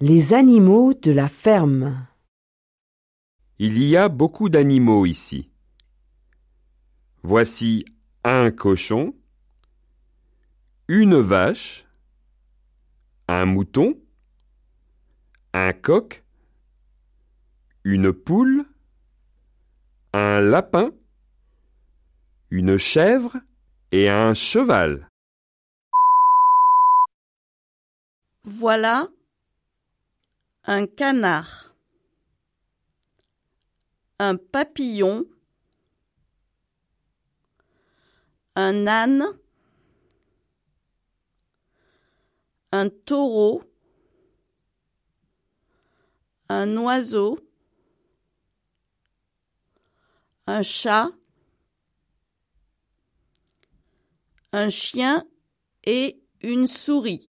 Les animaux de la ferme. Il y a beaucoup d'animaux ici. Voici un cochon, une vache, un mouton, un coq, une poule, un lapin, une chèvre et un cheval. Voilà un canard, un papillon, un âne, un taureau, un oiseau, un chat, un chien et une souris.